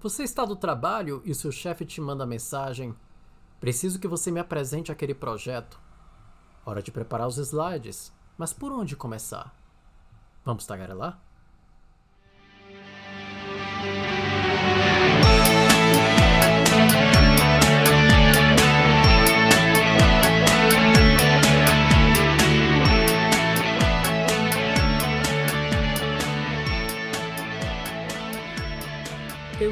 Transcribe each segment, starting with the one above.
Você está do trabalho e seu chefe te manda mensagem: Preciso que você me apresente aquele projeto. Hora de preparar os slides, mas por onde começar? Vamos tagarelar?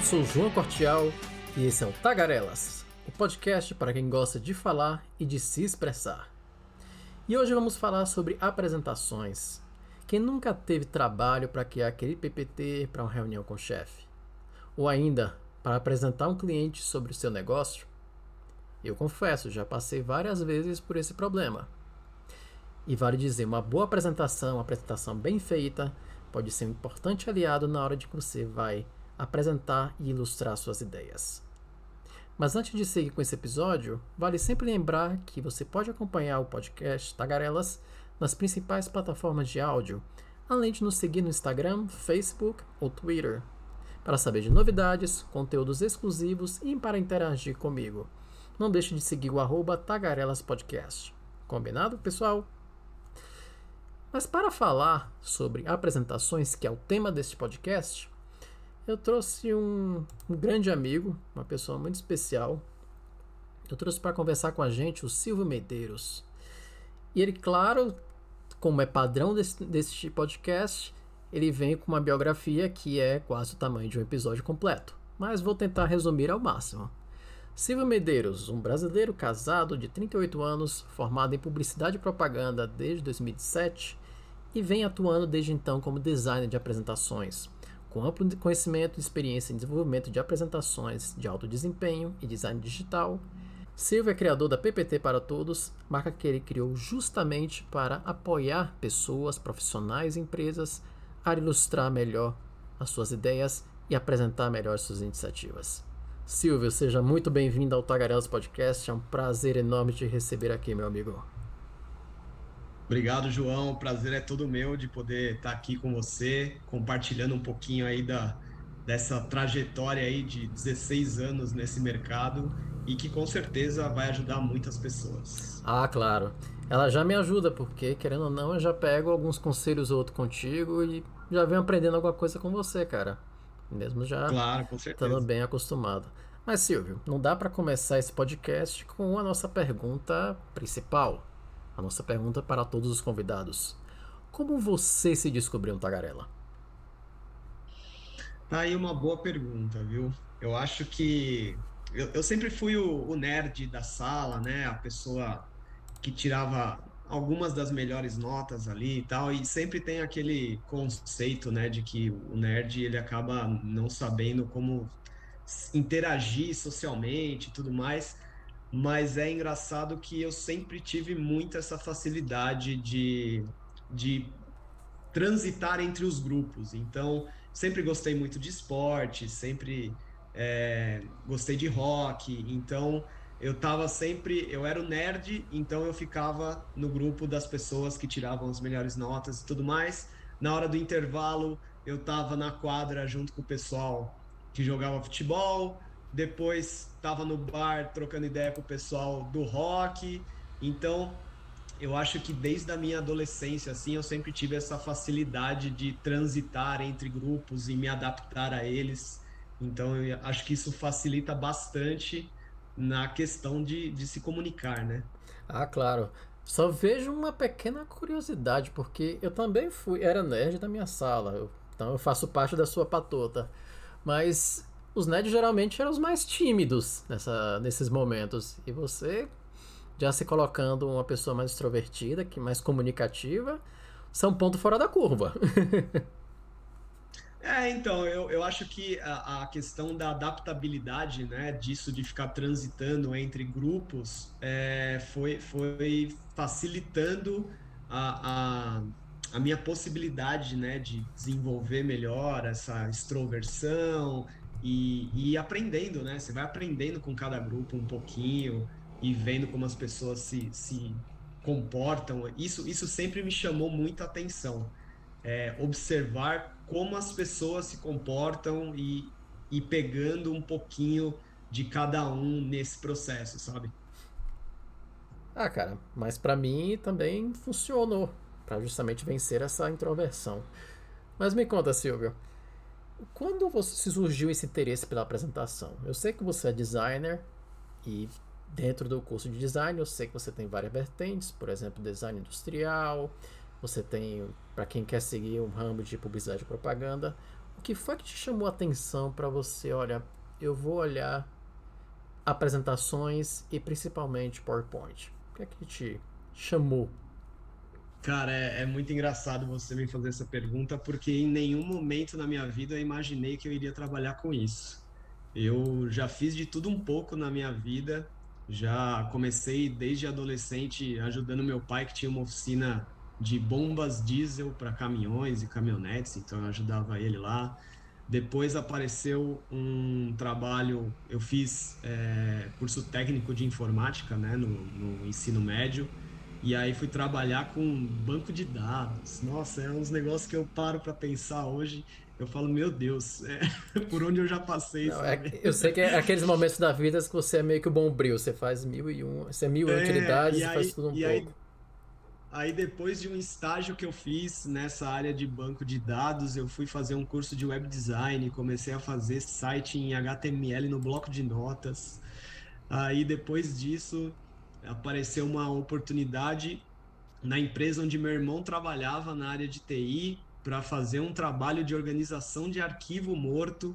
Sou João Cortial e esse é o Tagarelas, o podcast para quem gosta de falar e de se expressar. E hoje vamos falar sobre apresentações. Quem nunca teve trabalho para criar aquele PPT para uma reunião com o chefe? Ou ainda, para apresentar um cliente sobre o seu negócio? Eu confesso, já passei várias vezes por esse problema. E vale dizer, uma boa apresentação, uma apresentação bem feita, pode ser um importante aliado na hora de que você vai apresentar e ilustrar suas ideias. Mas antes de seguir com esse episódio, vale sempre lembrar que você pode acompanhar o podcast Tagarelas nas principais plataformas de áudio, além de nos seguir no Instagram, Facebook ou Twitter, para saber de novidades, conteúdos exclusivos e para interagir comigo. Não deixe de seguir o arroba Tagarelas Podcast. Combinado, pessoal? Mas para falar sobre apresentações, que é o tema deste podcast, eu trouxe um, um grande amigo, uma pessoa muito especial. Eu trouxe para conversar com a gente o Silvio Medeiros. E ele, claro, como é padrão desse, desse podcast, ele vem com uma biografia que é quase o tamanho de um episódio completo. Mas vou tentar resumir ao máximo. Silvio Medeiros, um brasileiro casado de 38 anos, formado em publicidade e propaganda desde 2007 e vem atuando desde então como designer de apresentações, com amplo conhecimento e experiência em desenvolvimento de apresentações de alto desempenho e design digital, Silva é criador da PPT para Todos, marca que ele criou justamente para apoiar pessoas, profissionais e empresas a ilustrar melhor as suas ideias e apresentar melhor suas iniciativas. Silvio, seja muito bem-vindo ao Tagarelas Podcast. É um prazer enorme te receber aqui, meu amigo. Obrigado, João. O prazer é todo meu de poder estar aqui com você, compartilhando um pouquinho aí da, dessa trajetória aí de 16 anos nesse mercado e que com certeza vai ajudar muitas pessoas. Ah, claro. Ela já me ajuda, porque, querendo ou não, eu já pego alguns conselhos ou outro contigo e já venho aprendendo alguma coisa com você, cara. Mesmo já claro, com estando bem acostumado. Mas, Silvio, não dá para começar esse podcast com a nossa pergunta principal a nossa pergunta para todos os convidados. Como você se descobriu tagarela? Tá aí uma boa pergunta, viu? Eu acho que eu, eu sempre fui o, o, nerd da sala, né? A pessoa que tirava algumas das melhores notas ali e tal, e sempre tem aquele conceito, né, de que o nerd ele acaba não sabendo como interagir socialmente e tudo mais mas é engraçado que eu sempre tive muito essa facilidade de, de transitar entre os grupos. Então, sempre gostei muito de esporte, sempre é, gostei de rock. Então, eu tava sempre. Eu era o nerd, então eu ficava no grupo das pessoas que tiravam as melhores notas e tudo mais. Na hora do intervalo, eu tava na quadra junto com o pessoal que jogava futebol depois estava no bar trocando ideia com o pessoal do rock. Então, eu acho que desde a minha adolescência, assim, eu sempre tive essa facilidade de transitar entre grupos e me adaptar a eles. Então, eu acho que isso facilita bastante na questão de, de se comunicar, né? Ah, claro. Só vejo uma pequena curiosidade, porque eu também fui, era nerd da minha sala, eu, então eu faço parte da sua patota. Mas os nerds geralmente eram os mais tímidos nessa, nesses momentos. E você, já se colocando uma pessoa mais extrovertida, que mais comunicativa, são ponto fora da curva. É, então, eu, eu acho que a, a, questão da adaptabilidade, né, disso de ficar transitando entre grupos, é, foi, foi facilitando a, a, a, minha possibilidade, né, de desenvolver melhor essa extroversão, e, e aprendendo, né? Você vai aprendendo com cada grupo um pouquinho e vendo como as pessoas se, se comportam. Isso, isso sempre me chamou muita atenção. É, observar como as pessoas se comportam e ir pegando um pouquinho de cada um nesse processo, sabe? Ah, cara, mas para mim também funcionou para justamente vencer essa introversão. Mas me conta, Silvio, quando você surgiu esse interesse pela apresentação? Eu sei que você é designer e dentro do curso de design eu sei que você tem várias vertentes, por exemplo, design industrial, você tem, para quem quer seguir um ramo de publicidade e propaganda, o que foi que te chamou a atenção para você, olha, eu vou olhar apresentações e principalmente PowerPoint? O que é que te chamou Cara, é, é, muito engraçado você me fazer essa pergunta, porque em nenhum momento na minha vida eu imaginei que eu iria trabalhar com isso. Eu já fiz de tudo um pouco na minha vida, já comecei desde adolescente ajudando meu pai, que tinha uma oficina de bombas diesel para caminhões e caminhonetes, então eu ajudava ele lá. Depois apareceu um trabalho, eu fiz é, curso técnico de informática né, no, no ensino médio e aí fui trabalhar com banco de dados. Nossa, é uns negócios que eu paro para pensar hoje. Eu falo, meu Deus, é, por onde eu já passei. Não, é, eu sei que é aqueles momentos da vida que você é meio que o bom brilho. Você faz mil e um, você é mil é, utilidades e, aí, faz tudo um pouco. Aí, aí, depois de um estágio que eu fiz nessa área de banco de dados, eu fui fazer um curso de web design, comecei a fazer site em HTML no bloco de notas. Aí depois disso, apareceu uma oportunidade na empresa onde meu irmão trabalhava na área de TI para fazer um trabalho de organização de arquivo morto.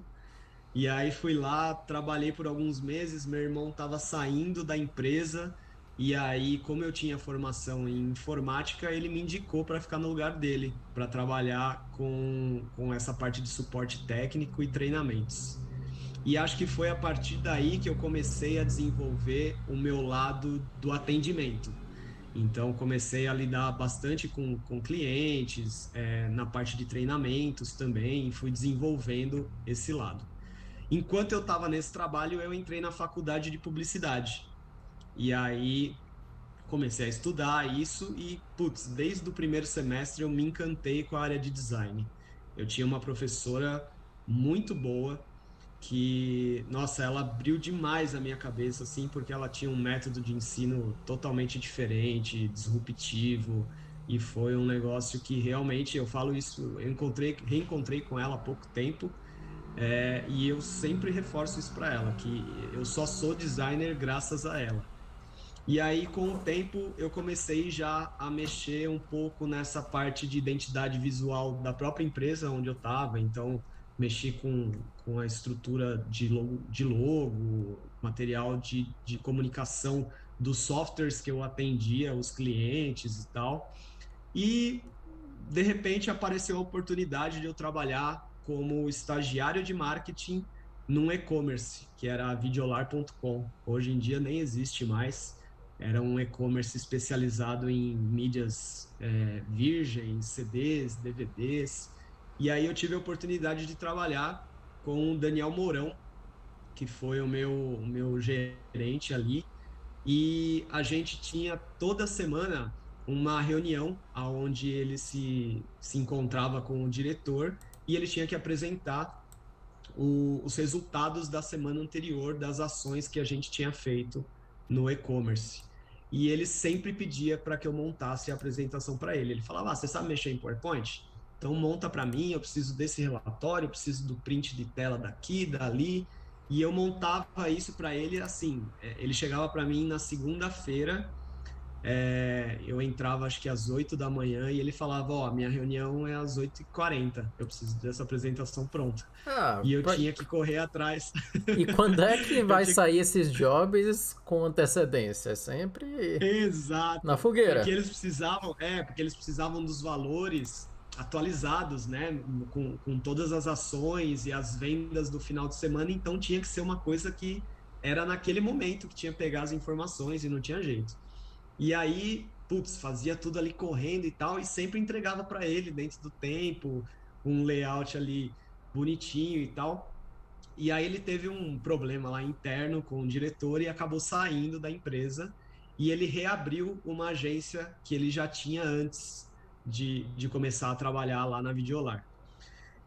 E aí fui lá, trabalhei por alguns meses, meu irmão estava saindo da empresa e aí, como eu tinha formação em informática, ele me indicou para ficar no lugar dele, para trabalhar com, com essa parte de suporte técnico e treinamentos. E acho que foi a partir daí que eu comecei a desenvolver o meu lado do atendimento. Então, comecei a lidar bastante com, com clientes, é, na parte de treinamentos também, fui desenvolvendo esse lado. Enquanto eu estava nesse trabalho, eu entrei na faculdade de publicidade. E aí comecei a estudar isso e, putz, desde o primeiro semestre eu me encantei com a área de design. Eu tinha uma professora muito boa, que, nossa, ela abriu demais a minha cabeça, assim, porque ela tinha um método de ensino totalmente diferente, disruptivo, e foi um negócio que realmente, eu falo isso, eu encontrei, reencontrei com ela há pouco tempo, é, e eu sempre reforço isso para ela, que eu só sou designer graças a ela. E aí, com o tempo, eu comecei já a mexer um pouco nessa parte de identidade visual da própria empresa onde eu estava. Então, mexi com, com a estrutura de logo, de logo material de, de comunicação dos softwares que eu atendia, os clientes e tal. E, de repente, apareceu a oportunidade de eu trabalhar como estagiário de marketing num e-commerce, que era videolar.com. Hoje em dia nem existe mais. Era um e-commerce especializado em mídias é, virgens, CDs, DVDs. E aí eu tive a oportunidade de trabalhar com o Daniel Mourão, que foi o meu, meu gerente ali. E a gente tinha toda semana uma reunião onde ele se, se encontrava com o diretor e ele tinha que apresentar o, os resultados da semana anterior das ações que a gente tinha feito no e-commerce. E ele sempre pedia para que eu montasse a apresentação para ele. Ele falava: ah, você sabe mexer em PowerPoint? Então monta para mim, eu preciso desse relatório, eu preciso do print de tela daqui, dali. E eu montava isso para ele assim. É, ele chegava para mim na segunda-feira, é, eu entrava acho que às 8 da manhã e ele falava: Ó, oh, minha reunião é às 8h40, eu preciso dessa apresentação pronta. Ah, e eu pra... tinha que correr atrás. E quando é que vai tinha... sair esses jobs com antecedência? É sempre. Exato. Na fogueira. Porque eles precisavam, é, porque eles precisavam dos valores atualizados, né, com, com todas as ações e as vendas do final de semana, então tinha que ser uma coisa que era naquele momento que tinha que pegar as informações e não tinha jeito. E aí, putz, fazia tudo ali correndo e tal, e sempre entregava para ele dentro do tempo, um layout ali bonitinho e tal. E aí ele teve um problema lá interno com o diretor e acabou saindo da empresa e ele reabriu uma agência que ele já tinha antes de, de começar a trabalhar lá na Videolar.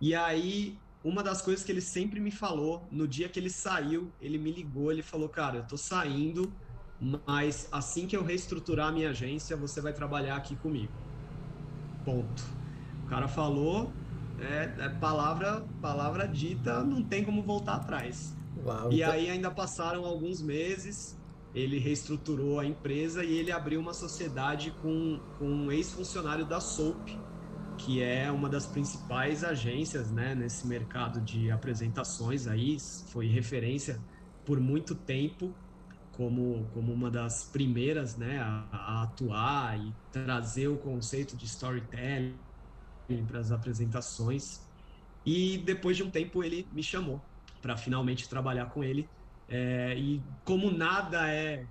E aí uma das coisas que ele sempre me falou, no dia que ele saiu, ele me ligou, ele falou, cara, eu tô saindo, mas assim que eu reestruturar a minha agência, você vai trabalhar aqui comigo. Ponto. O cara falou, é, é palavra, palavra dita, não tem como voltar atrás. Uau, e então... aí ainda passaram alguns meses, ele reestruturou a empresa e ele abriu uma sociedade com, com um ex-funcionário da Soap, que é uma das principais agências né, nesse mercado de apresentações aí, foi referência por muito tempo como, como uma das primeiras né, a, a atuar e trazer o conceito de storytelling para as apresentações. E depois de um tempo ele me chamou para finalmente trabalhar com ele. É, e como nada é,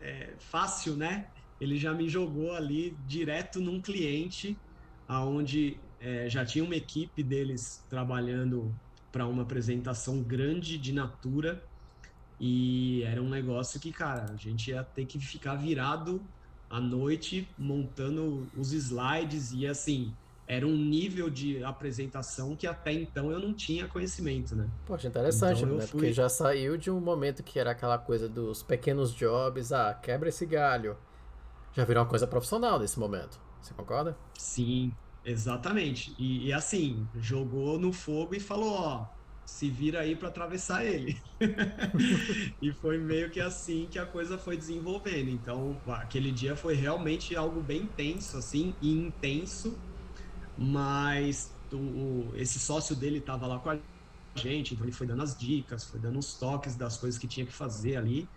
é, fácil, né? Ele já me jogou ali direto num cliente, aonde é, já tinha uma equipe deles trabalhando para uma apresentação grande de Natura. E era um negócio que, cara, a gente ia ter que ficar virado à noite montando os slides e assim, era um nível de apresentação que até então eu não tinha conhecimento, né? Poxa, interessante, então, né? Fui... Porque já saiu de um momento que era aquela coisa dos pequenos jobs, ah, quebra esse galho. Já virou uma coisa profissional nesse momento. Você concorda? Sim, exatamente. E, e assim, jogou no fogo e falou, ó, se vira aí para atravessar ele. e foi meio que assim que a coisa foi desenvolvendo. Então, aquele dia foi realmente algo bem tenso, assim, e intenso mas o, esse sócio dele estava lá com a gente, então ele foi dando as dicas, foi dando os toques das coisas que tinha que fazer ali,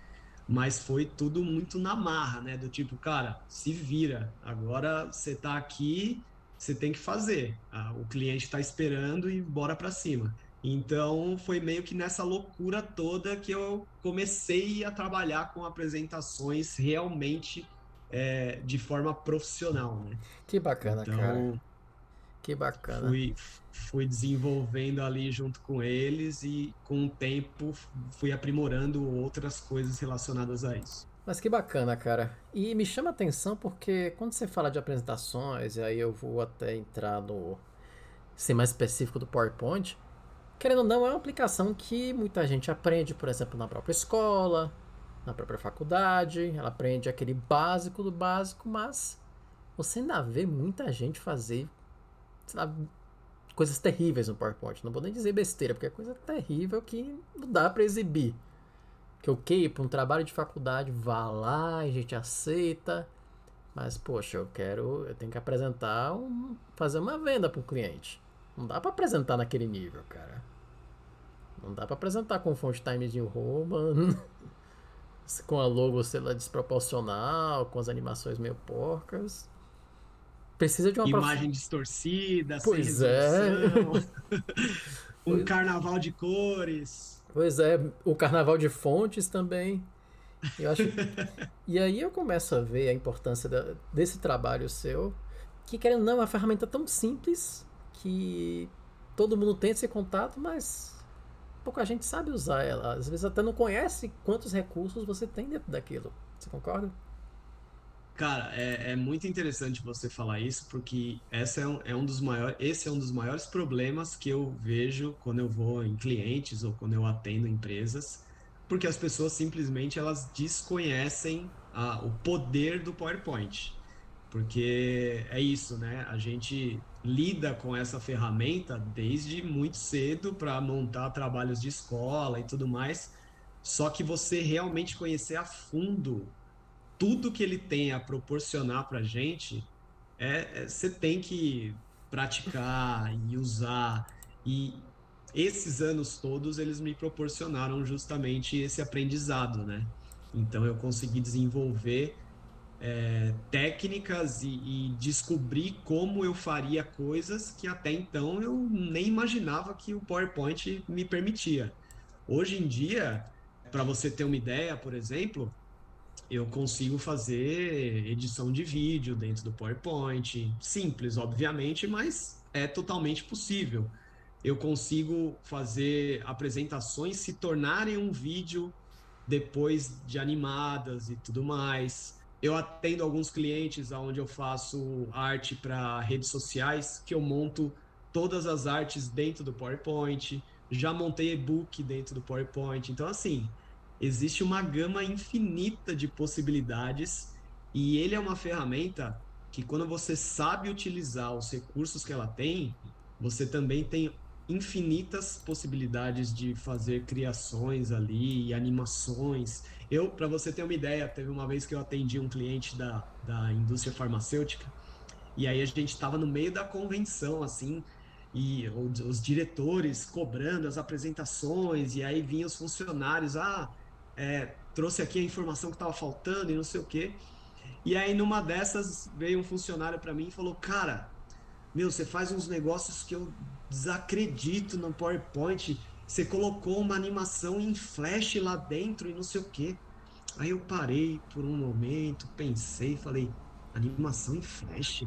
mas foi tudo muito na marra, né? Do tipo, cara, se vira, agora você está aqui, você tem que fazer, ah, o cliente está esperando e bora para cima. Então foi meio que nessa loucura toda que eu comecei a trabalhar com apresentações realmente é, de forma profissional, né? Que bacana, então, cara. Que bacana. Fui, fui desenvolvendo ali junto com eles e com o tempo fui aprimorando outras coisas relacionadas a isso. Mas que bacana, cara. E me chama a atenção porque quando você fala de apresentações, e aí eu vou até entrar no ser mais específico do PowerPoint, querendo ou não, é uma aplicação que muita gente aprende, por exemplo, na própria escola, na própria faculdade, ela aprende aquele básico do básico, mas você ainda vê muita gente fazer coisas terríveis no PowerPoint. Não vou nem dizer besteira, porque é coisa terrível que não dá para exibir. Que ok, para um trabalho de faculdade, vá lá, a gente aceita. Mas, poxa, eu quero. Eu tenho que apresentar um. fazer uma venda para o cliente. Não dá para apresentar naquele nível, cara. Não dá para apresentar com fonte Times New Roman, com a logo sei lá desproporcional, com as animações meio porcas. Precisa de uma imagem prof... distorcida, pois é. um pois... carnaval de cores. Pois é, o carnaval de fontes também. Eu acho. e aí eu começo a ver a importância da, desse trabalho seu, que querendo ou não, é uma ferramenta tão simples que todo mundo tem esse contato, mas pouca gente sabe usar ela. Às vezes até não conhece quantos recursos você tem dentro daquilo. Você concorda? Cara, é, é, muito interessante você falar isso, porque essa é um, é um dos maiores, esse é um dos maiores problemas que eu vejo quando eu vou em clientes ou quando eu atendo empresas, porque as pessoas simplesmente elas desconhecem o poder do PowerPoint. Porque é isso, né? A gente lida com essa ferramenta desde muito cedo para montar trabalhos de escola e tudo mais. Só que você realmente conhecer a fundo tudo que ele tem a proporcionar para gente, é, é, você tem que praticar e usar. E esses anos todos eles me proporcionaram justamente esse aprendizado, né? Então eu consegui desenvolver é, técnicas e, e, descobrir como eu faria coisas que até então eu nem imaginava que o PowerPoint me permitia. Hoje em dia, para você ter uma ideia, por exemplo, eu consigo fazer edição de vídeo dentro do PowerPoint. Simples, obviamente, mas é totalmente possível. Eu consigo fazer apresentações se tornarem um vídeo depois de animadas e tudo mais. Eu atendo alguns clientes onde eu faço arte para redes sociais, que eu monto todas as artes dentro do PowerPoint, já montei e-book dentro do PowerPoint. Então, assim, existe uma gama infinita de possibilidades e ele é uma ferramenta que, quando você sabe utilizar os recursos que ela tem, você também tem infinitas possibilidades de fazer criações ali, animações. Eu, para você ter uma ideia, teve uma vez que eu atendi um cliente da, da indústria farmacêutica, e aí a gente estava no meio da convenção, assim, e os, os, diretores cobrando as apresentações, e aí vinham os funcionários, ah, é, trouxe aqui a informação que estava faltando e não sei o quê. E aí numa dessas veio um funcionário para mim e falou, cara, meu, você faz uns negócios que eu desacredito no PowerPoint. Você colocou uma animação em flash lá dentro e não sei o quê. Aí eu parei por um momento, pensei, falei, animação em flash?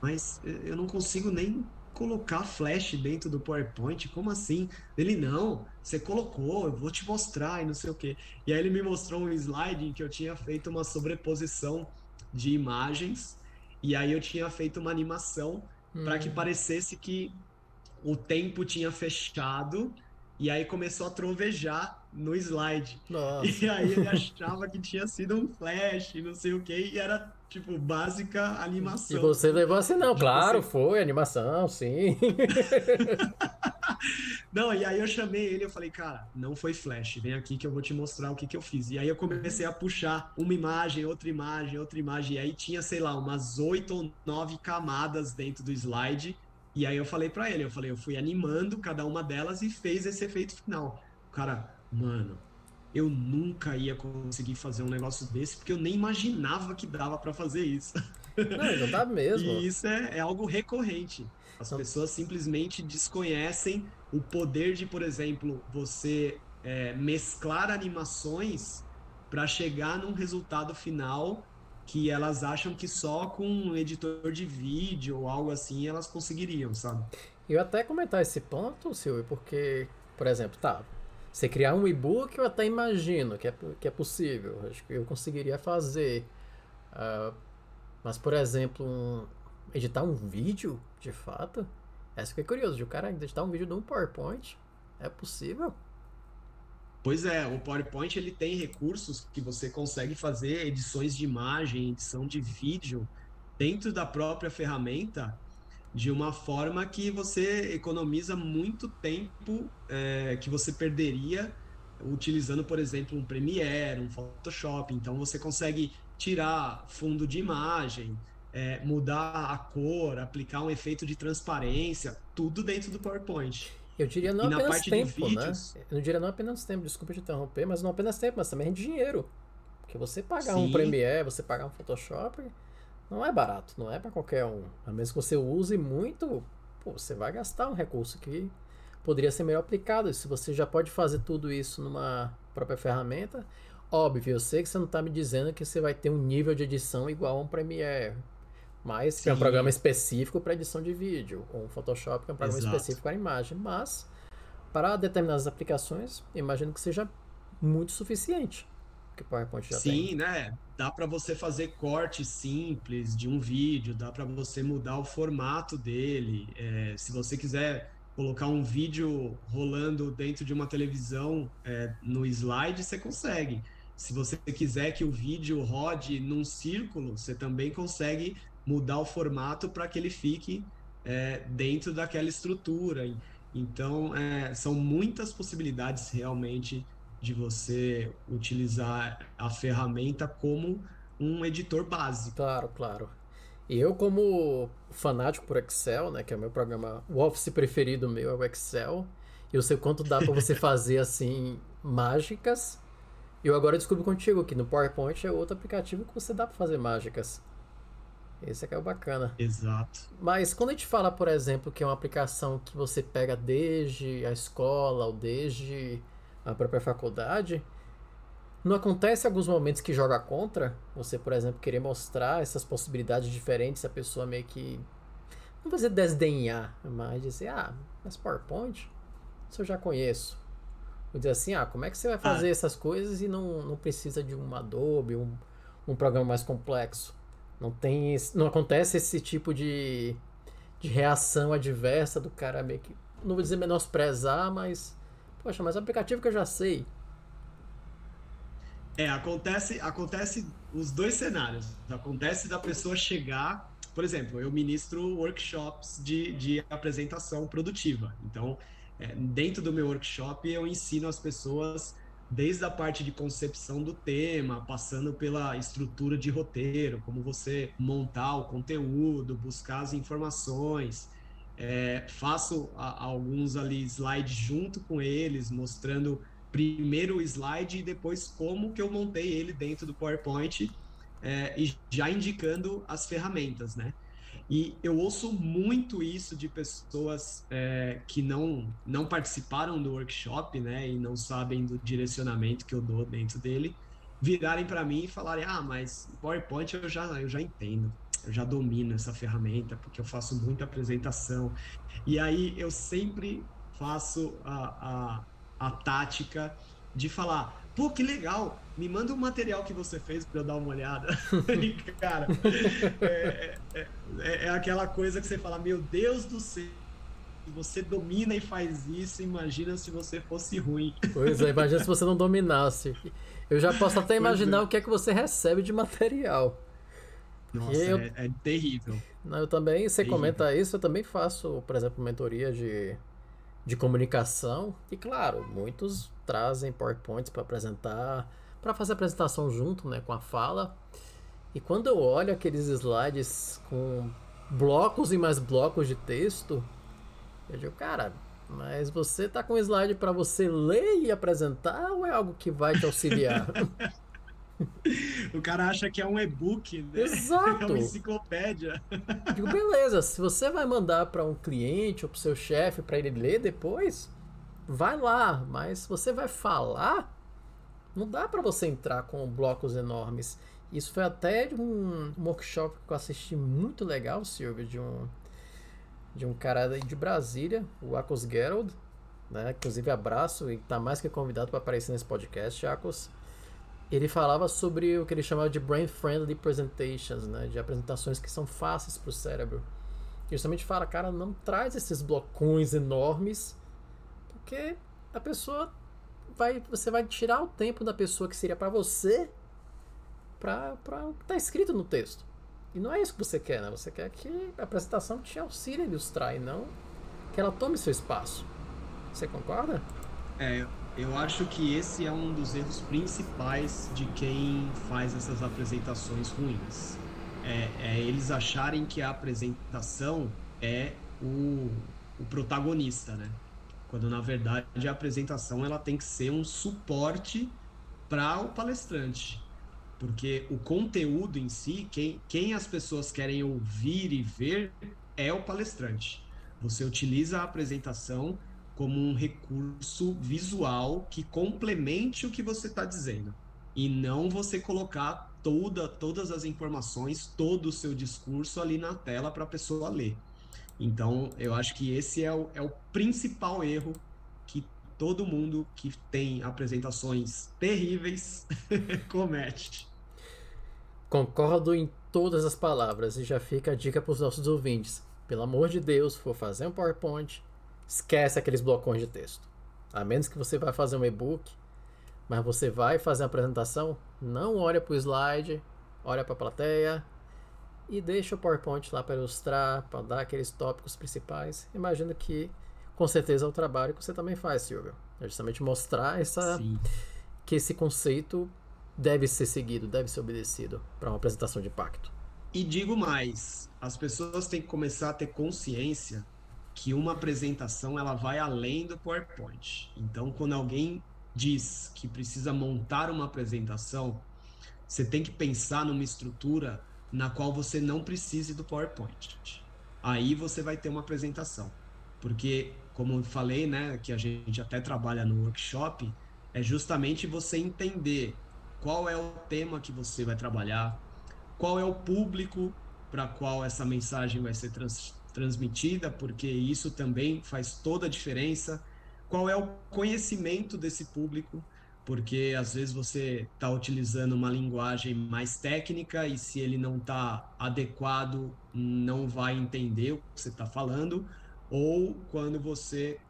Mas eu não consigo nem colocar flash dentro do PowerPoint, como assim? Ele, não, você colocou, eu vou te mostrar e não sei o quê. E aí ele me mostrou um slide em que eu tinha feito uma sobreposição de imagens, e aí eu tinha feito uma animação hum. para que parecesse que o tempo tinha fechado e aí começou a trovejar no slide. Nossa. E aí ele achava que tinha sido um flash, não sei o que, e era tipo básica animação. E você levou assim, não, tipo claro, assim. foi animação, sim. não, e aí eu chamei ele, eu falei, cara, não foi flash, vem aqui que eu vou te mostrar o que, que eu fiz. E aí eu comecei a puxar uma imagem, outra imagem, outra imagem, e aí tinha, sei lá, umas oito ou nove camadas dentro do slide e aí eu falei para ele, eu falei, eu fui animando cada uma delas e fez esse efeito final. O cara, mano, eu nunca ia conseguir fazer um negócio desse porque eu nem imaginava que dava para fazer isso. Não, não dá mesmo. e isso é, é algo recorrente. As não. pessoas simplesmente desconhecem o poder de, por exemplo, você é, mesclar animações para chegar num resultado final que elas acham que só com um editor de vídeo ou algo assim elas conseguiriam, sabe? Eu até comentar esse ponto, Silvio, porque, por exemplo, tá, você criar um e-book eu até imagino que é, que é possível, acho que eu conseguiria fazer. Uh, mas, por exemplo, um, editar um vídeo, de fato, essa que é curioso, o cara editar um vídeo de um PowerPoint, é possível? Pois é, o PowerPoint ele tem recursos que você consegue fazer edições de imagem, edição de vídeo dentro da própria ferramenta de uma forma que você economiza muito tempo é, que você perderia utilizando, por exemplo, um Premiere, um Photoshop. Então você consegue tirar fundo de imagem, é, mudar a cor, aplicar um efeito de transparência, tudo dentro do PowerPoint. Eu diria não e apenas tempo, né? Eu não diria não apenas tempo, desculpa te interromper, mas não apenas tempo, mas também dinheiro. Porque você pagar Sim. um Premiere, você pagar um Photoshop, não é barato, não é para qualquer um. A menos que você use muito, pô, você vai gastar um recurso que poderia ser melhor aplicado. E se você já pode fazer tudo isso numa própria ferramenta, óbvio, eu sei que você não está me dizendo que você vai ter um nível de edição igual a um Premiere. Mas que é um programa específico para edição de vídeo, ou um Photoshop que é um programa Exato. específico para imagem. Mas, para determinadas aplicações, imagino que seja muito suficiente que PowerPoint já Sim, tem. Sim, né? Dá para você fazer corte simples de um vídeo, dá para você mudar o formato dele. É, se você quiser colocar um vídeo rolando dentro de uma televisão é, no slide, você consegue. Se você quiser que o vídeo rode num círculo, você também consegue mudar o formato para que ele fique é, dentro daquela estrutura. Então, é, são muitas possibilidades realmente de você utilizar a ferramenta como um editor básico. Claro, claro. E eu, como fanático por Excel, né, que é o meu programa, o Office preferido meu é o Excel, eu sei quanto dá para você fazer assim mágicas. Eu agora descubro contigo que no PowerPoint é outro aplicativo que você dá para fazer mágicas. Esse aqui é o bacana. Exato. Mas quando a gente fala, por exemplo, que é uma aplicação que você pega desde a escola ou desde a própria faculdade, não acontece alguns momentos que joga contra? Você, por exemplo, querer mostrar essas possibilidades diferentes, a pessoa meio que. Não vai dizer desdenhar, mas dizer, ah, mas PowerPoint? Isso eu já conheço. Vou dizer assim, ah, como é que você vai fazer ah. essas coisas e não, não precisa de um Adobe, um, um programa mais complexo? Não tem, não acontece esse tipo de, de reação adversa do cara meio que. Não vou dizer menosprezar, mas. Poxa, mas é um aplicativo que eu já sei. É, acontece, acontece os dois cenários. Acontece da pessoa chegar, por exemplo, eu ministro workshops de, de apresentação produtiva. Então, é, dentro do meu workshop, eu ensino as pessoas desde a parte de concepção do tema, passando pela estrutura de roteiro, como você montar o conteúdo, buscar as informações. É, faço a, alguns ali slides junto com eles, mostrando primeiro o slide e depois como que eu montei ele dentro do PowerPoint é, e já indicando as ferramentas, né? E eu ouço muito isso de pessoas é, que não, não participaram do workshop, né, e não sabem do direcionamento que eu dou dentro dele, virarem para mim e falarem: ah, mas PowerPoint eu já, eu já entendo, eu já domino essa ferramenta, porque eu faço muita apresentação. E aí eu sempre faço a, a, a tática de falar: pô, que legal, me manda o um material que você fez para eu dar uma olhada. e, cara, é, é, é, é, aquela coisa que você fala, meu Deus do céu, você domina e faz isso, imagina se você fosse ruim. Pois é, imagina se você não dominasse. Eu já posso até imaginar é. o que é que você recebe de material. Nossa, eu... é, é, terrível. Eu também, você terrível. comenta isso, eu também faço, por exemplo, mentoria de, de comunicação. E claro, muitos trazem PowerPoints para apresentar, para fazer a apresentação junto, né, com a fala. E quando eu olho aqueles slides com blocos e mais blocos de texto, eu digo, cara, mas você tá com um slide para você ler e apresentar ou é algo que vai te auxiliar? o cara acha que é um e-book, né? Exato. É uma enciclopédia. Digo, beleza, se você vai mandar para um cliente ou para seu chefe para ele ler depois, vai lá, mas você vai falar, não dá para você entrar com blocos enormes. Isso foi até um, workshop que eu assisti muito legal, Silvio, de um de um cara de Brasília, o Akos Gerald, né? Inclusive abraço e tá mais que convidado para aparecer nesse podcast, Akos. Ele falava sobre o que ele chamava de brain friendly presentations, né? De apresentações que são fáceis para o cérebro. Justamente fala, cara, não traz esses blocões enormes porque a pessoa vai. Você vai tirar o tempo da pessoa que seria para você para tá escrito no texto. E não é isso que você quer, né? Você quer que a apresentação te auxilie a ilustrar e não que ela tome seu espaço. Você concorda? É, eu acho que esse é um dos erros principais de quem faz essas apresentações ruins. É, é eles acharem que a apresentação é o, o protagonista, né? Quando na verdade a apresentação ela tem que ser um suporte para o palestrante. Porque o conteúdo em si, quem, quem as pessoas querem ouvir e ver é o palestrante. Você utiliza a apresentação como um recurso visual que complemente o que você está dizendo. E não você colocar toda, todas as informações, todo o seu discurso ali na tela para a pessoa ler. Então, eu acho que esse é o, é o principal erro que todo mundo que tem apresentações terríveis comete. Concordo em todas as palavras e já fica a dica para os nossos ouvintes. Pelo amor de Deus, for fazer um PowerPoint, esquece aqueles blocões de texto. A menos que você vai fazer um e-book, mas você vai fazer a apresentação, não olha para o slide, olha para a plateia, e deixa o PowerPoint lá para ilustrar, para dar aqueles tópicos principais. Imagino que com certeza é o trabalho que você também faz, Silvio. É justamente mostrar essa, que esse conceito deve ser seguido, deve ser obedecido para uma apresentação de impacto. E digo mais, as pessoas têm que começar a ter consciência que uma apresentação ela vai além do PowerPoint. Então, quando alguém diz que precisa montar uma apresentação, você tem que pensar numa estrutura na qual você não precise do PowerPoint. Aí você vai ter uma apresentação. Porque, como eu falei, né, que a gente até trabalha no workshop, é justamente você entender qual é o tema que você vai trabalhar, qual é o público para qual essa mensagem vai ser trans, transmitida, porque isso também faz toda a diferença. Qual é o conhecimento desse público? Porque às vezes você está utilizando uma linguagem mais técnica e se ele não está adequado, não vai entender o que você está falando, ou quando você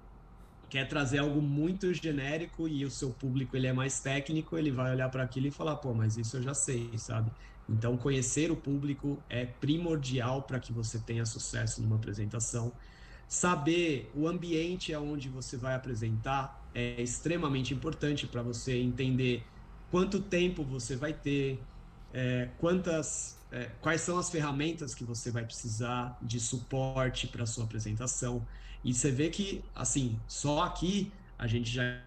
quer trazer algo muito genérico e o seu público ele é mais técnico, ele vai olhar para aquilo e falar, pô, mas isso eu já sei, sabe? Então, conhecer o público é primordial para que você tenha sucesso numa apresentação. Saber o ambiente aonde você vai apresentar é extremamente importante para você entender quanto tempo você vai ter, é, quantas, é, quais são as ferramentas que você vai precisar de suporte para sua apresentação. E você vê que, assim, só aqui a gente já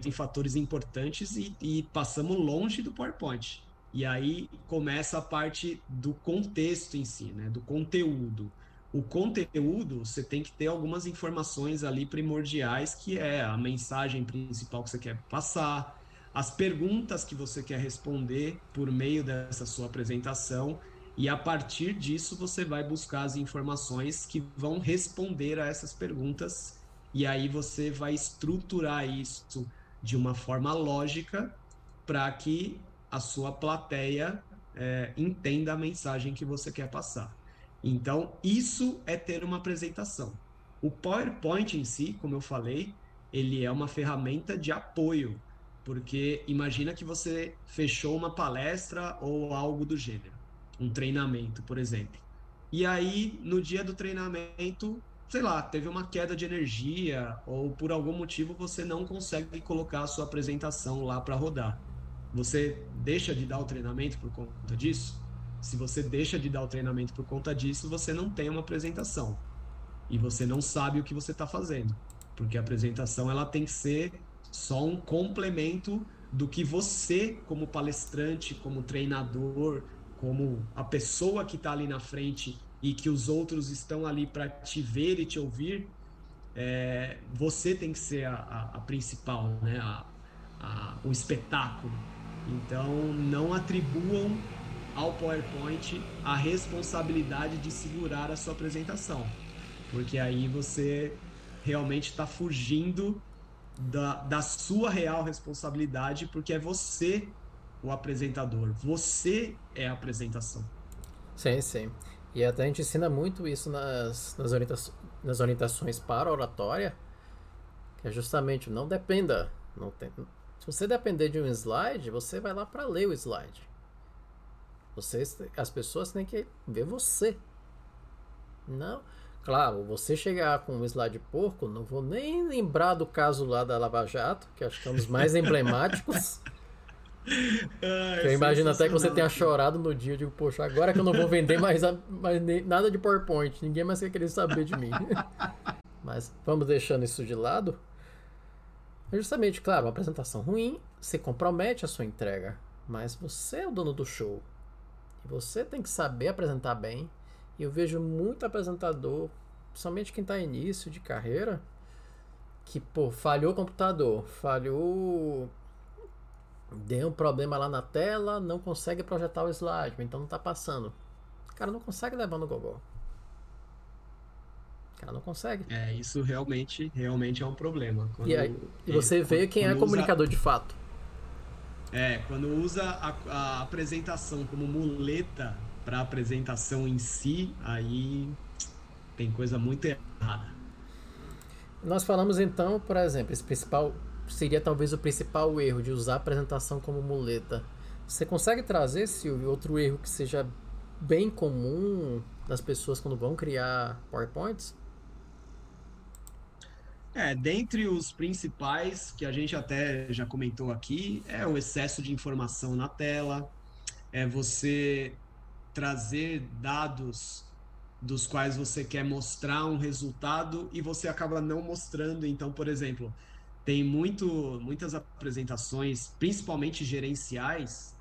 tem fatores importantes e, e passamos longe do PowerPoint. E aí começa a parte do contexto em si, né? Do conteúdo. O conteúdo, você tem que ter algumas informações ali primordiais, que é a mensagem principal que você quer passar, as perguntas que você quer responder por meio dessa sua apresentação, e a partir disso você vai buscar as informações que vão responder a essas perguntas, e aí você vai estruturar isso de uma forma lógica para que a sua plateia é, entenda a mensagem que você quer passar. Então, isso é ter uma apresentação. O PowerPoint em si, como eu falei, ele é uma ferramenta de apoio, porque imagina que você fechou uma palestra ou algo do gênero, um treinamento, por exemplo. E aí, no dia do treinamento, sei lá, teve uma queda de energia ou por algum motivo você não consegue colocar a sua apresentação lá para rodar. Você deixa de dar o treinamento por conta disso? Se você deixa de dar o treinamento por conta disso, você não tem uma apresentação. E você não sabe o que você está fazendo. Porque a apresentação ela tem que ser só um complemento do que você, como palestrante, como treinador, como a pessoa que está ali na frente e que os outros estão ali para te ver e te ouvir, é, você tem que ser a, a, a principal, né? A, o espetáculo. Então, não atribuam ao PowerPoint a responsabilidade de segurar a sua apresentação, porque aí você realmente está fugindo da, da sua real responsabilidade, porque é você o apresentador, você é a apresentação. Sim, sim. E até a gente ensina muito isso nas, nas, orienta nas orientações para oratória, que é justamente não dependa, não tem, se você depender de um slide, você vai lá para ler o slide. Vocês, as pessoas têm que ver você. Não. Claro, você chegar com um slide porco, não vou nem lembrar do caso lá da Lava Jato, que acho que é um dos mais emblemáticos. Ah, eu imagino até que você tenha chorado no dia. Eu digo, poxa, agora que eu não vou vender mais, mais nada de PowerPoint, ninguém mais vai querer saber de mim. Mas vamos deixando isso de lado. É justamente, claro, uma apresentação ruim, você compromete a sua entrega, mas você é o dono do show. E você tem que saber apresentar bem. E eu vejo muito apresentador, principalmente quem está início de carreira, que, pô, falhou o computador, falhou. Deu um problema lá na tela, não consegue projetar o slide, então não está passando. O cara não consegue levar no Google cara não consegue. É, isso realmente, realmente é um problema. Quando, e, aí, e você vê quem é comunicador usa, de fato. É, quando usa a, a apresentação como muleta para a apresentação em si, aí tem coisa muito errada. Nós falamos então, por exemplo, esse principal seria talvez o principal erro de usar a apresentação como muleta. Você consegue trazer, Silvio, outro erro que seja bem comum das pessoas quando vão criar PowerPoints? É, dentre os principais, que a gente até já comentou aqui, é o excesso de informação na tela, é você trazer dados dos quais você quer mostrar um resultado e você acaba não mostrando. Então, por exemplo, tem muito, muitas apresentações, principalmente gerenciais,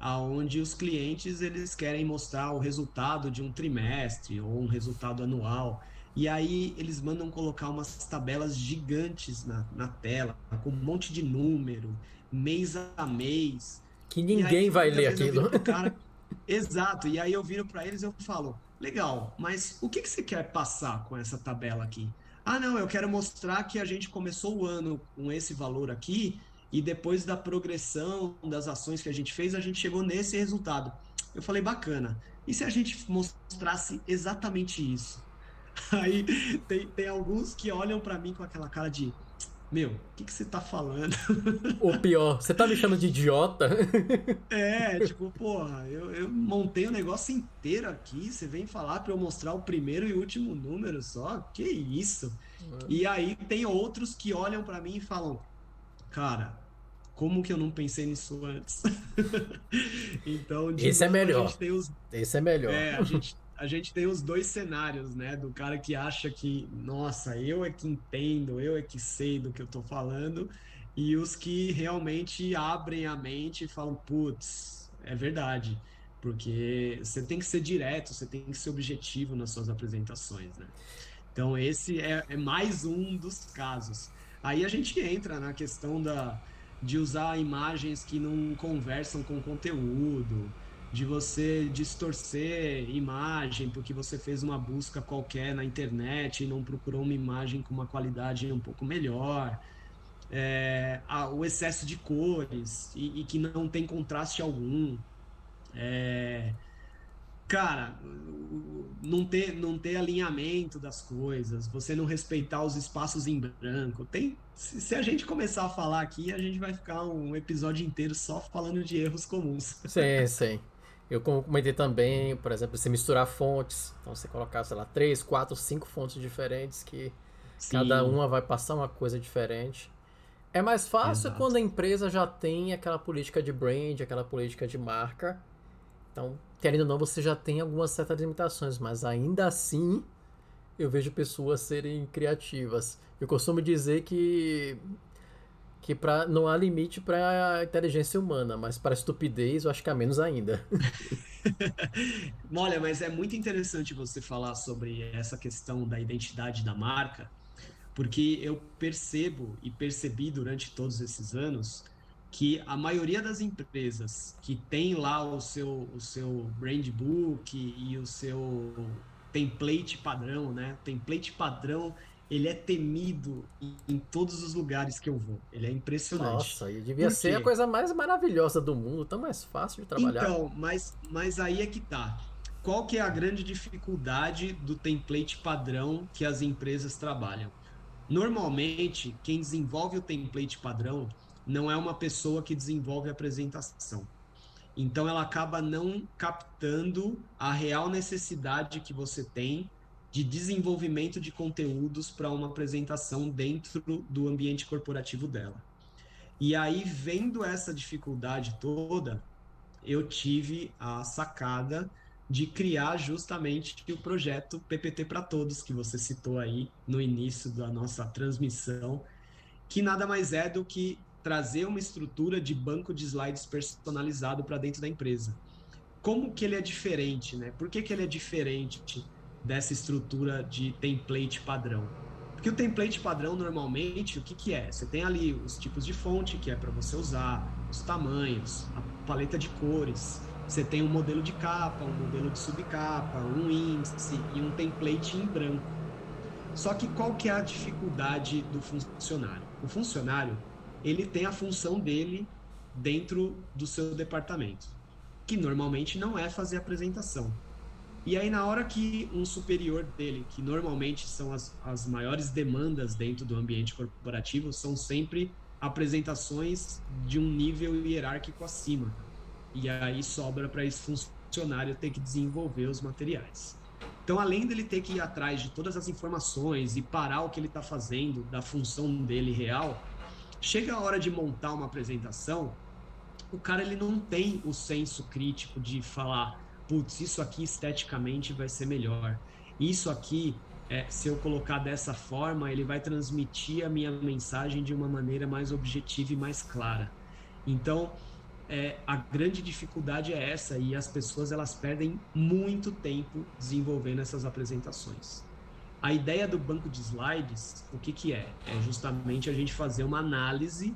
aonde os clientes eles querem mostrar o resultado de um trimestre ou um resultado anual. E aí eles mandam colocar umas tabelas gigantes na, na tela, com um monte de número, mês a mês. Que ninguém aí, vai ler aquilo. Cara, exato. E aí eu viro para eles e eu falo: legal, mas o que, que você quer passar com essa tabela aqui? Ah, não, eu quero mostrar que a gente começou o ano com esse valor aqui e depois da progressão das ações que a gente fez, a gente chegou nesse resultado. Eu falei, bacana. E se a gente mostrasse exatamente isso? Aí tem, tem alguns que olham para mim com aquela cara de meu, o que, que você tá falando? O pior, você tá me chamando de idiota? É, tipo, porra, eu, eu montei o negócio inteiro aqui, você vem falar para eu mostrar o primeiro e último número só? Que isso? E aí tem outros que olham para mim e falam, cara, como que eu não pensei nisso antes? então, esse é melhor. Os... Esse é melhor. É, a gente a gente tem os dois cenários, né? Do cara que acha que, nossa, eu é que entendo, eu é que sei do que eu tô falando, e os que realmente abrem a mente e falam, putz, é verdade. Porque você tem que ser direto, você tem que ser objetivo nas suas apresentações, né? Então, esse é, é mais um dos casos. Aí a gente entra na questão da, de usar imagens que não conversam com o conteúdo, de você distorcer imagem porque você fez uma busca qualquer na internet e não procurou uma imagem com uma qualidade um pouco melhor. É, a, o excesso de cores e, e, que não tem contraste algum. É, cara, não ter, não ter alinhamento das coisas, você não respeitar os espaços em branco. Tem, se, se, a gente começar a falar aqui, a gente vai ficar um episódio inteiro só falando de erros comuns. Sim, sim. Eu comentei também, por exemplo, você misturar fontes. Então você colocar, sei lá, três, quatro, cinco fontes diferentes que Sim. cada uma vai passar uma coisa diferente. É mais fácil Exato. quando a empresa já tem aquela política de brand, aquela política de marca. Então, querendo ou não, você já tem algumas certas limitações, mas ainda assim eu vejo pessoas serem criativas. Eu costumo dizer que que pra, não há limite para inteligência humana, mas para estupidez eu acho que há menos ainda. Olha, mas é muito interessante você falar sobre essa questão da identidade da marca, porque eu percebo e percebi durante todos esses anos que a maioria das empresas que tem lá o seu, o seu brand book e o seu template padrão, né? Template padrão ele é temido em, todos os lugares que eu vou. Ele é impressionante. Nossa, e devia ser a coisa mais maravilhosa do mundo, tão mais fácil de trabalhar. Então, mas, mas aí é que tá. Qual que é a grande dificuldade do template padrão que as empresas trabalham? Normalmente, quem desenvolve o template padrão não é uma pessoa que desenvolve a apresentação. Então, ela acaba não captando a real necessidade que você tem de desenvolvimento de conteúdos para uma apresentação dentro do ambiente corporativo dela. E aí, vendo essa dificuldade toda, eu tive a sacada de criar justamente o projeto PPT para Todos, que você citou aí no início da nossa transmissão, que nada mais é do que trazer uma estrutura de banco de slides personalizado para dentro da empresa. Como que ele é diferente, né? Por que, que ele é diferente dessa estrutura de template padrão. Porque o template padrão, normalmente, o que, que é? Você tem ali os tipos de fonte que é para você usar, os tamanhos, a paleta de cores, você tem um modelo de capa, um modelo de subcapa, um índice e um template em branco. Só que qual que é a dificuldade do funcionário? O funcionário, ele tem a função dele dentro do seu departamento, que normalmente não é fazer apresentação. E aí, na hora que um superior dele, que normalmente são as, as maiores demandas dentro do ambiente corporativo, são sempre apresentações de um nível hierárquico acima. E aí sobra para esse funcionário ter que desenvolver os materiais. Então, além dele ter que ir atrás de todas as informações e parar o que ele está fazendo da função dele real, chega a hora de montar uma apresentação, o cara ele não tem o senso crítico de falar putz, isso aqui esteticamente vai ser melhor. Isso aqui, é, se eu colocar dessa forma, ele vai transmitir a minha mensagem de uma maneira mais objetiva e mais clara. Então, é, a grande dificuldade é essa e as pessoas elas perdem muito tempo desenvolvendo essas apresentações. A ideia do banco de slides, o que, que é? É justamente a gente fazer uma análise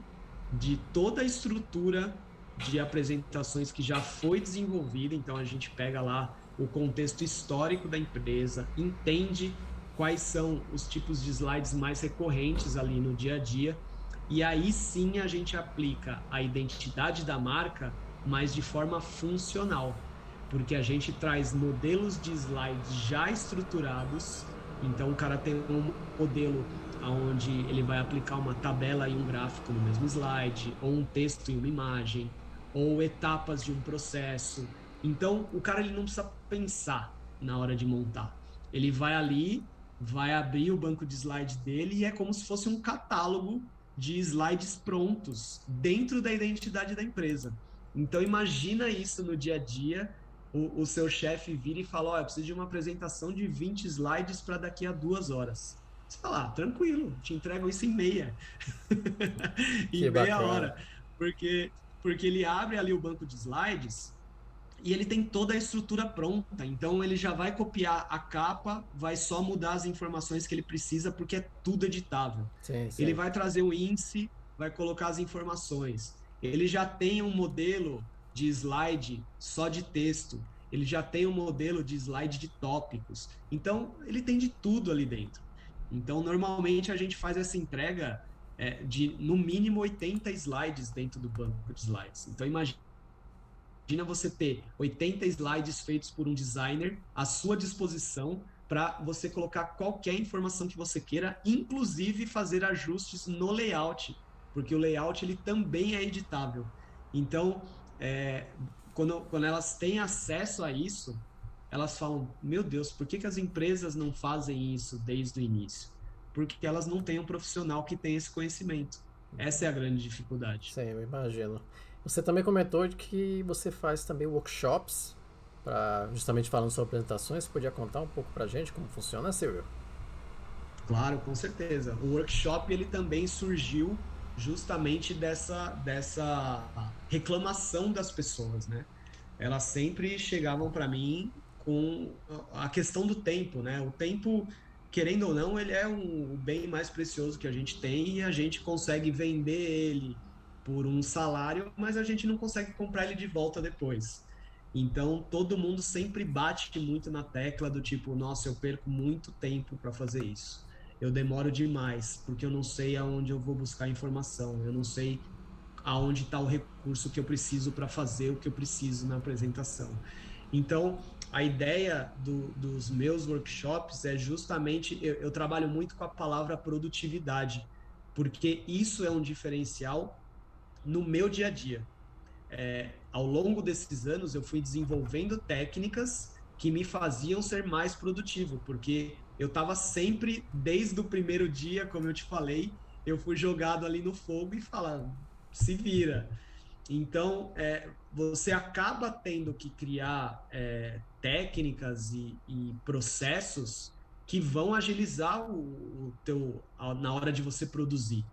de toda a estrutura de apresentações que já foi desenvolvida, então a gente pega lá o contexto histórico da empresa, entende quais são os tipos de slides mais recorrentes ali no dia a dia. E aí sim a gente aplica a identidade da marca, mas de forma funcional, porque a gente traz modelos de slides já estruturados. Então o cara tem um modelo onde ele vai aplicar uma tabela e um gráfico no mesmo slide, ou um texto e uma imagem, ou etapas de um processo. Então o cara ele não precisa pensar na hora de montar. Ele vai ali, vai abrir o banco de slides dele e é como se fosse um catálogo de slides prontos dentro da identidade da empresa. Então imagina isso no dia a dia, o, o seu chefe vira e fala, ó, oh, eu preciso de uma apresentação de 20 slides para daqui a duas horas. Você fala, ah, tranquilo, te entrego isso em meia. em que meia bacana. hora. Porque, porque ele abre ali o banco de slides e ele tem toda a estrutura pronta. Então ele já vai copiar a capa, vai só mudar as informações que ele precisa, porque é tudo editável. Sim, sim. Ele vai trazer o índice, vai colocar as informações. Ele já tem um modelo de slide só de texto. Ele já tem um modelo de slide de tópicos. Então ele tem de tudo ali dentro. Então normalmente a gente faz essa entrega é, de no mínimo 80 slides dentro do banco de slides. Então Imagina você ter 80 slides feitos por um designer à sua disposição para você colocar qualquer informação que você queira, inclusive fazer ajustes no layout, porque o layout ele também é editável. Então, é, quando, quando elas têm acesso a isso, elas falam: Meu Deus, por que, que as empresas não fazem isso desde o início? Porque elas não têm um profissional que tem esse conhecimento. Essa é a grande dificuldade. Sim, eu imagino. Você também comentou de que você faz também workshops, para justamente falando sobre apresentações. Você podia contar um pouco para a gente como funciona, Silvio? Claro, com certeza. O workshop ele também surgiu justamente dessa, dessa reclamação das pessoas, né? Elas sempre chegavam para mim com a questão do tempo, né? O tempo, querendo ou não, ele é um, bem mais precioso que a gente tem e a gente consegue vender ele, por um salário, mas a gente não consegue comprar ele de volta depois. Então, todo mundo sempre bate muito na tecla do tipo, nossa, eu perco muito tempo para fazer isso. Eu demoro demais, porque eu não sei aonde eu vou buscar informação, eu não sei aonde está o recurso que eu preciso para fazer o que eu preciso na apresentação. Então, a ideia do, dos meus workshops é justamente, eu, eu trabalho muito com a palavra produtividade, porque isso é um diferencial no meu dia a dia. É, ao longo desses anos, eu fui desenvolvendo técnicas que me faziam ser mais produtivo, porque eu estava sempre, desde o primeiro dia, como eu te falei, eu fui jogado ali no fogo e falando, se vira. Então, é, você acaba tendo que criar é, técnicas e, e, processos que vão agilizar o, o teu na hora de você produzir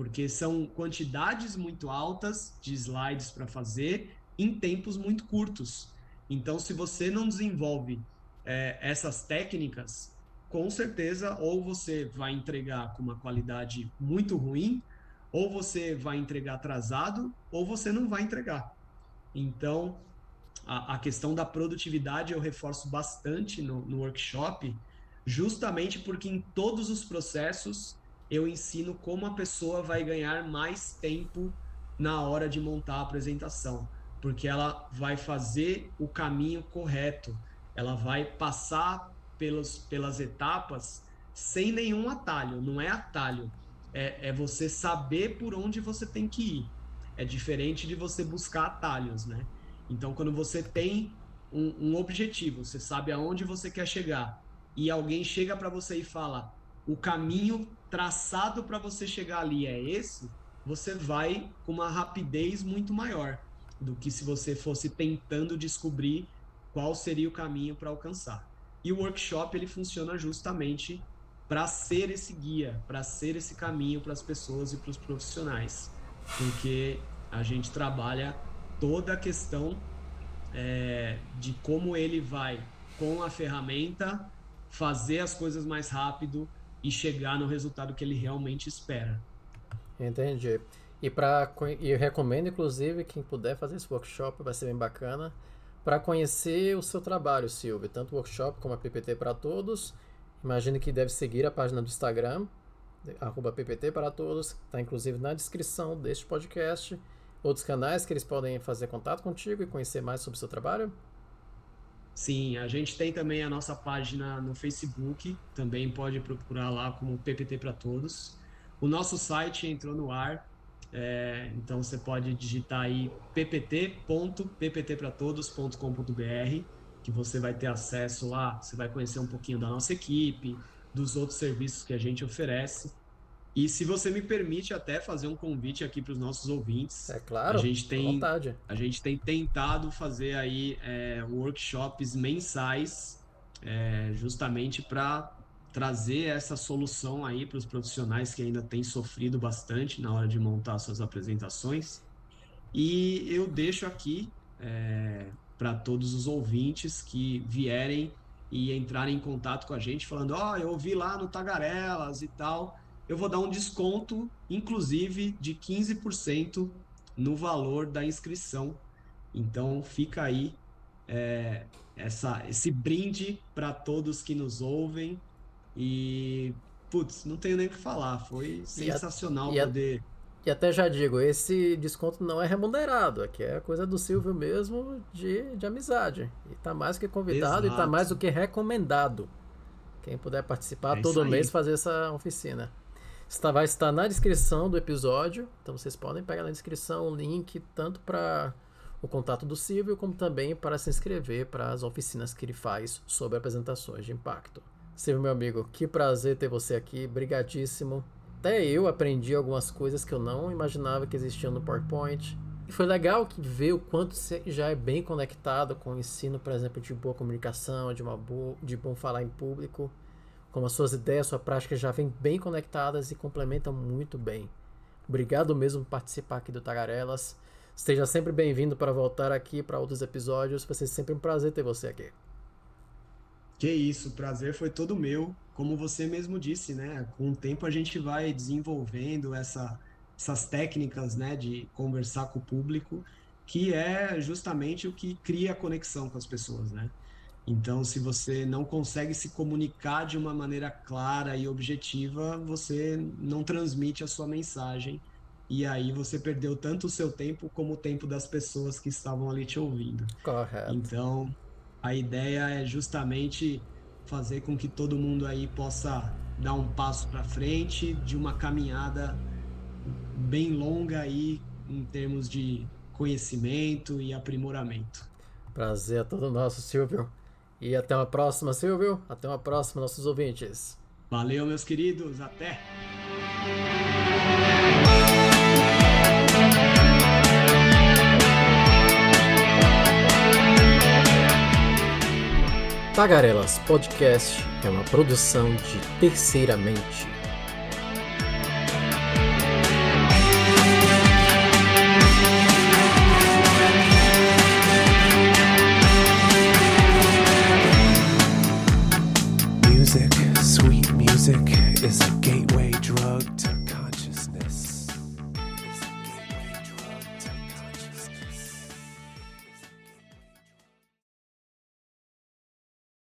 porque são quantidades muito altas de slides para fazer em tempos muito curtos. Então, se você não desenvolve é, essas técnicas, com certeza, ou você vai entregar com uma qualidade muito ruim, ou você vai entregar atrasado, ou você não vai entregar. Então, a, a questão da produtividade eu reforço bastante no, no workshop, justamente porque em todos os processos eu ensino como a pessoa vai ganhar mais tempo na hora de montar a apresentação, porque ela vai fazer o caminho correto, ela vai passar pelos, pelas etapas sem nenhum atalho, não é atalho, é, é você saber por onde você tem que ir. É diferente de você buscar atalhos, né? Então, quando você tem um, um objetivo, você sabe aonde você quer chegar, e alguém chega para você e fala: o caminho traçado para você chegar ali é esse, você vai com uma rapidez muito maior do que se você fosse tentando descobrir qual seria o caminho para alcançar. E o workshop ele funciona justamente para ser esse guia, para ser esse caminho para as pessoas e para os profissionais, porque a gente trabalha toda a questão é, de como ele vai com a ferramenta fazer as coisas mais rápido, e chegar no resultado que ele realmente espera. Entendi. E para eu recomendo inclusive quem puder fazer esse workshop vai ser bem bacana para conhecer o seu trabalho, Silvio, tanto o workshop como a PPT para todos. Imagino que deve seguir a página do Instagram, arroba PPT para todos, está inclusive na descrição deste podcast. Outros canais que eles podem fazer contato contigo e conhecer mais sobre o seu trabalho? Sim, a gente tem também a nossa página no Facebook, também pode procurar lá como PPT para Todos. O nosso site entrou no ar, é, então você pode digitar aí ppt.pptpratodos.com.br, que você vai ter acesso lá, você vai conhecer um pouquinho da nossa equipe, dos outros serviços que a gente oferece. E se você me permite até fazer um convite aqui para os nossos ouvintes. É claro, a gente tem, vontade. A gente tem tentado fazer aí é, workshops mensais é, justamente para trazer essa solução aí para os profissionais que ainda têm sofrido bastante na hora de montar suas apresentações. E eu deixo aqui é, para todos os ouvintes que vierem e entrarem em contato com a gente falando, ó, oh, eu ouvi lá no Tagarelas e tal eu vou dar um desconto, inclusive de 15% no valor da inscrição. Então fica aí é, essa, esse brinde para todos que nos ouvem. E, putz, não tenho nem o que falar. Foi sensacional e a, poder. E, até já digo, esse desconto não é remunerado. Aqui é coisa do Silvio mesmo de, de amizade. E tá mais que convidado Exato. e tá mais do que recomendado. Quem puder participar é todo mês fazer essa oficina. Está, vai estar na descrição do episódio, então vocês podem pegar na descrição o link tanto para o contato do Silvio, como também para se inscrever para as oficinas que ele faz sobre apresentações de impacto. Silvio, meu amigo, que prazer ter você aqui, brigadíssimo. Até eu aprendi algumas coisas que eu não imaginava que existiam no PowerPoint. E foi legal que ver o quanto você já é bem conectado com o ensino, por exemplo, de boa comunicação, de, uma boa, de bom falar em público como as suas ideias, sua prática já vêm bem conectadas e complementam muito bem. Obrigado mesmo por participar aqui do Tagarelas. Esteja sempre bem-vindo para voltar aqui para outros episódios. Vai ser sempre um prazer ter você aqui. Que isso, o prazer foi todo meu. Como você mesmo disse, né? Com o tempo a gente vai desenvolvendo essa, essas técnicas, né, de conversar com o público, que é justamente o que cria a conexão com as pessoas, né? Então, se você não consegue se comunicar de uma maneira clara e objetiva, você não transmite a sua mensagem. E aí você perdeu tanto o seu tempo como o tempo das pessoas que estavam ali te ouvindo. Correto. Então, a ideia é justamente fazer com que todo mundo aí possa dar um passo para frente de uma caminhada bem longa aí em termos de conhecimento e aprimoramento. Prazer é todo nosso, Silvio. E até uma próxima, Silvio. Até uma próxima, nossos ouvintes. Valeu, meus queridos. Até. Tagarelas Podcast é uma produção de Terceiramente.